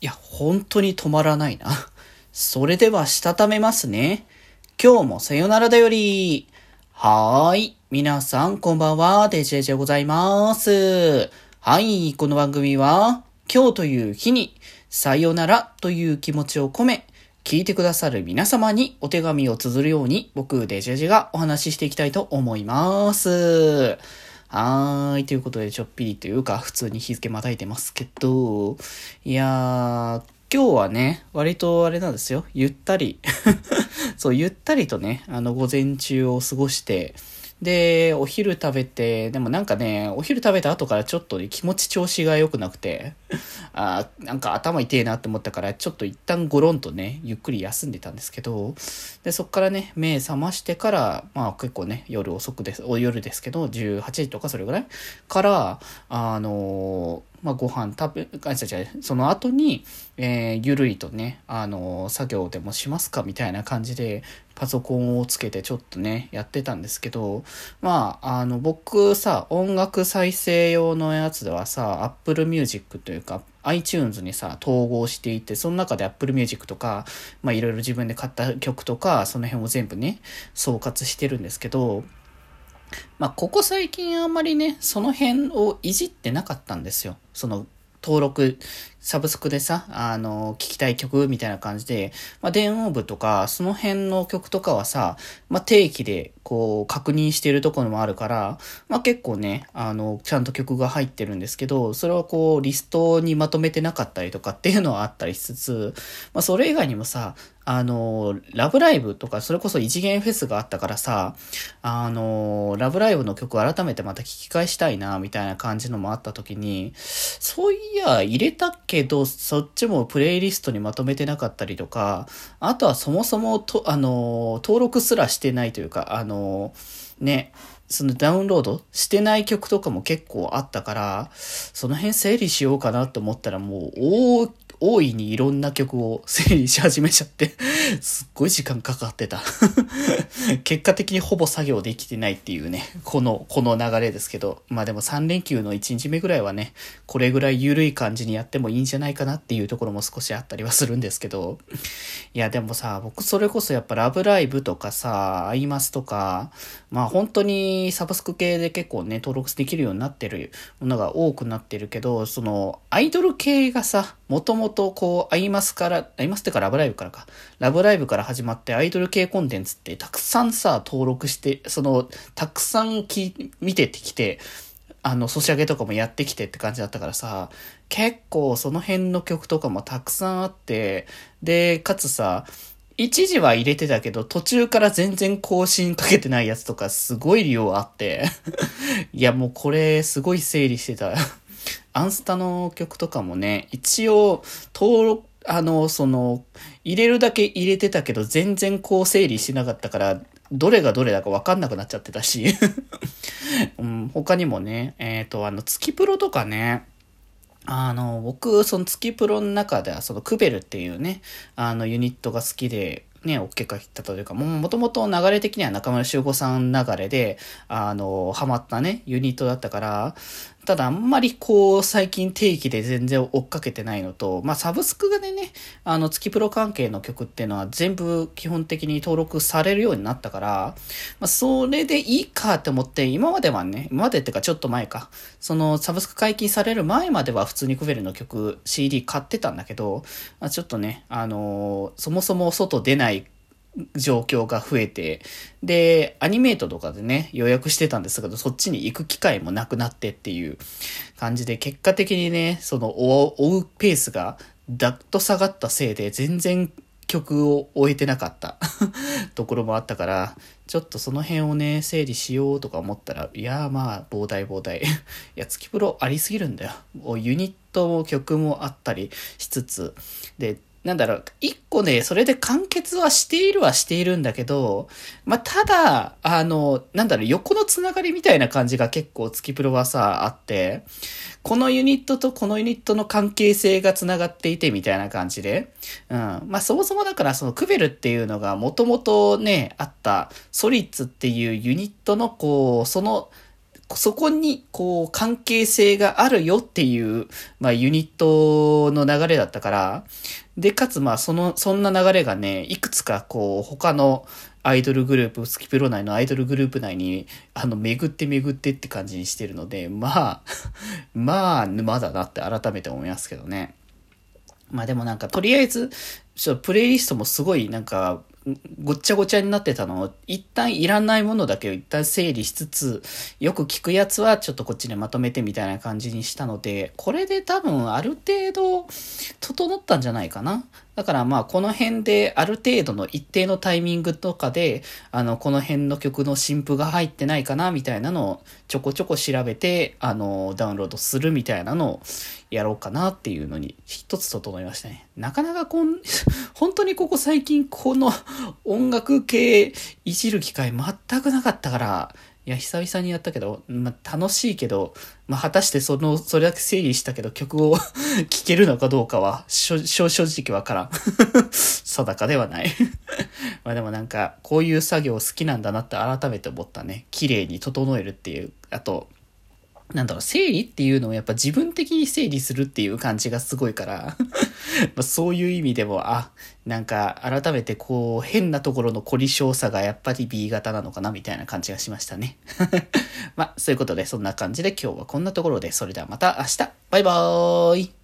いや、本当に止まらないな。それでは、したためますね。今日もさよならだより。はーい。皆さん、こんばんは。デジェジでございます。はい。この番組は、今日という日に、さよならという気持ちを込め、聞いてくださる皆様にお手紙を綴るように、僕、デジェジがお話ししていきたいと思います。はーい。ということで、ちょっぴりというか、普通に日付またいてますけど、いやー、今日はね、割とあれなんですよ。ゆったり そう、ゆったりとね、あの、午前中を過ごして、で、お昼食べて、でもなんかね、お昼食べた後からちょっと気持ち調子が良くなくて、あなんか頭痛えなって思ったから、ちょっと一旦ゴロンとね、ゆっくり休んでたんですけど、で、そっからね、目覚ましてから、まあ結構ね、夜遅くです、お夜ですけど、18時とかそれぐらいから、あのまあ、ご飯食べ、あ、違う違うその後に、えー、ゆるいとね、あの作業でもしますかみたいな感じで、パソコンをつけてちょっとね、やってたんですけど、まあ、あの、僕さ、音楽再生用のやつではさ、Apple Music というか、iTunes にさ、統合していて、その中で Apple Music とか、まあいろいろ自分で買った曲とか、その辺を全部ね、総括してるんですけど、まあ、ここ最近あんまりね、その辺をいじってなかったんですよ。その、登録、サブスクでさ、あの、聴きたい曲みたいな感じで、まあ、電音部とか、その辺の曲とかはさ、まあ、定期で、こう、確認してるところもあるから、まあ、結構ね、あの、ちゃんと曲が入ってるんですけど、それはこう、リストにまとめてなかったりとかっていうのはあったりしつつ、まあ、それ以外にもさ、あの、ラブライブとか、それこそ異次元フェスがあったからさ、あの、ラブライブの曲改めてまた聞き返したいな、みたいな感じのもあった時に、そういや、入れたっけ？けど、そっちもプレイリストにまとめてなかったりとか、あとはそもそもと、あの、登録すらしてないというか、あの、ね、そのダウンロードしてない曲とかも結構あったから、その辺整理しようかなと思ったらもう大大いにいろんな曲を整理し始めちゃってすっごい時間かかってた。結果的にほぼ作業できてないっていうね、この、この流れですけど、まあでも3連休の1日目ぐらいはね、これぐらい緩い感じにやってもいいんじゃないかなっていうところも少しあったりはするんですけど、いやでもさ、僕それこそやっぱラブライブとかさ、アイマスとか、まあ本当にサブスク系で結構ね、登録できるようになってるものが多くなってるけど、その、アイドル系がさ、もともととこう、アイマスから、アイマスってかラブライブからか、ラブライブから始まってアイドル系コンテンツってたくさんさ、登録して、その、たくさんき見ててきて、あの、ソシャゲとかもやってきてって感じだったからさ、結構その辺の曲とかもたくさんあって、で、かつさ、一時は入れてたけど、途中から全然更新かけてないやつとかすごい量あって。いや、もうこれすごい整理してた。アンスタの曲とかもね、一応、登録、あの、その、入れるだけ入れてたけど、全然こう整理しなかったから、どれがどれだかわかんなくなっちゃってたし、うん、他にもね、えっ、ー、と、あの、月プロとかね、あの、僕、その月プロの中では、そのクベルっていうね、あの、ユニットが好きで、ね、おっけかったというか、ももともと流れ的には中村修吾さん流れで、あの、ハマったね、ユニットだったから、ただあんまりこう、最近定期で全然追っかけてないのと、まあサブスクでね、あの、月プロ関係の曲っていうのは全部基本的に登録されるようになったから、まあそれでいいかって思って、今まではね、今までってかちょっと前か、そのサブスク解禁される前までは普通にクベルの曲、CD 買ってたんだけど、まあちょっとね、あのー、そもそも外出ない状況が増えて、で、アニメートとかでね、予約してたんですけど、そっちに行く機会もなくなってっていう感じで、結果的にね、その追うペースがダッと下がったせいで、全然曲を終えてなかった ところもあったから、ちょっとその辺をね、整理しようとか思ったら、いやまあ、膨大膨大。いや、月プロありすぎるんだよ。ユニットも曲もあったりしつつ、で、なんだろう、一個ね、それで完結はしているはしているんだけど、まあ、ただ、あの、なんだろう、横のつながりみたいな感じが結構月プロはさ、あって、このユニットとこのユニットの関係性がつながっていてみたいな感じで、うん。まあ、そもそもだからそのクベルっていうのがもともとね、あったソリッツっていうユニットのこう、その、そこに、こう、関係性があるよっていう、まあ、ユニットの流れだったから、で、かつ、まあ、その、そんな流れがね、いくつか、こう、他のアイドルグループ、スキプロ内のアイドルグループ内に、あの、巡って巡ってって感じにしてるので、まあ、まあ、沼だなって改めて思いますけどね。まあでもなんか、とりあえず、ちょっとプレイリストもすごいなんか、ごっちゃごちゃになってたのを、一旦いらないものだけを一旦整理しつつ、よく聞くやつはちょっとこっちでまとめてみたいな感じにしたので、これで多分ある程度整ったんじゃないかな。だからまあこの辺である程度の一定のタイミングとかで、あの、この辺の曲の新譜が入ってないかなみたいなのをちょこちょこ調べて、あの、ダウンロードするみたいなのをやろうかなっていうのに一つ整いましたね。なかなかこん、本当にここ最近この音楽系いじる機会全くなかったから、いや、久々にやったけど、ま、楽しいけど、まあ、果たしてその、それだけ整理したけど曲を 聴けるのかどうかは、正直わからん。定かではない。まあでもなんか、こういう作業好きなんだなって改めて思ったね。綺麗に整えるっていう。あと、なんだろう、整理っていうのをやっぱ自分的に整理するっていう感じがすごいから。まそういう意味でも、あ、なんか改めてこう変なところの凝り性さがやっぱり B 型なのかなみたいな感じがしましたね。まあそういうことでそんな感じで今日はこんなところで、それではまた明日。バイバーイ。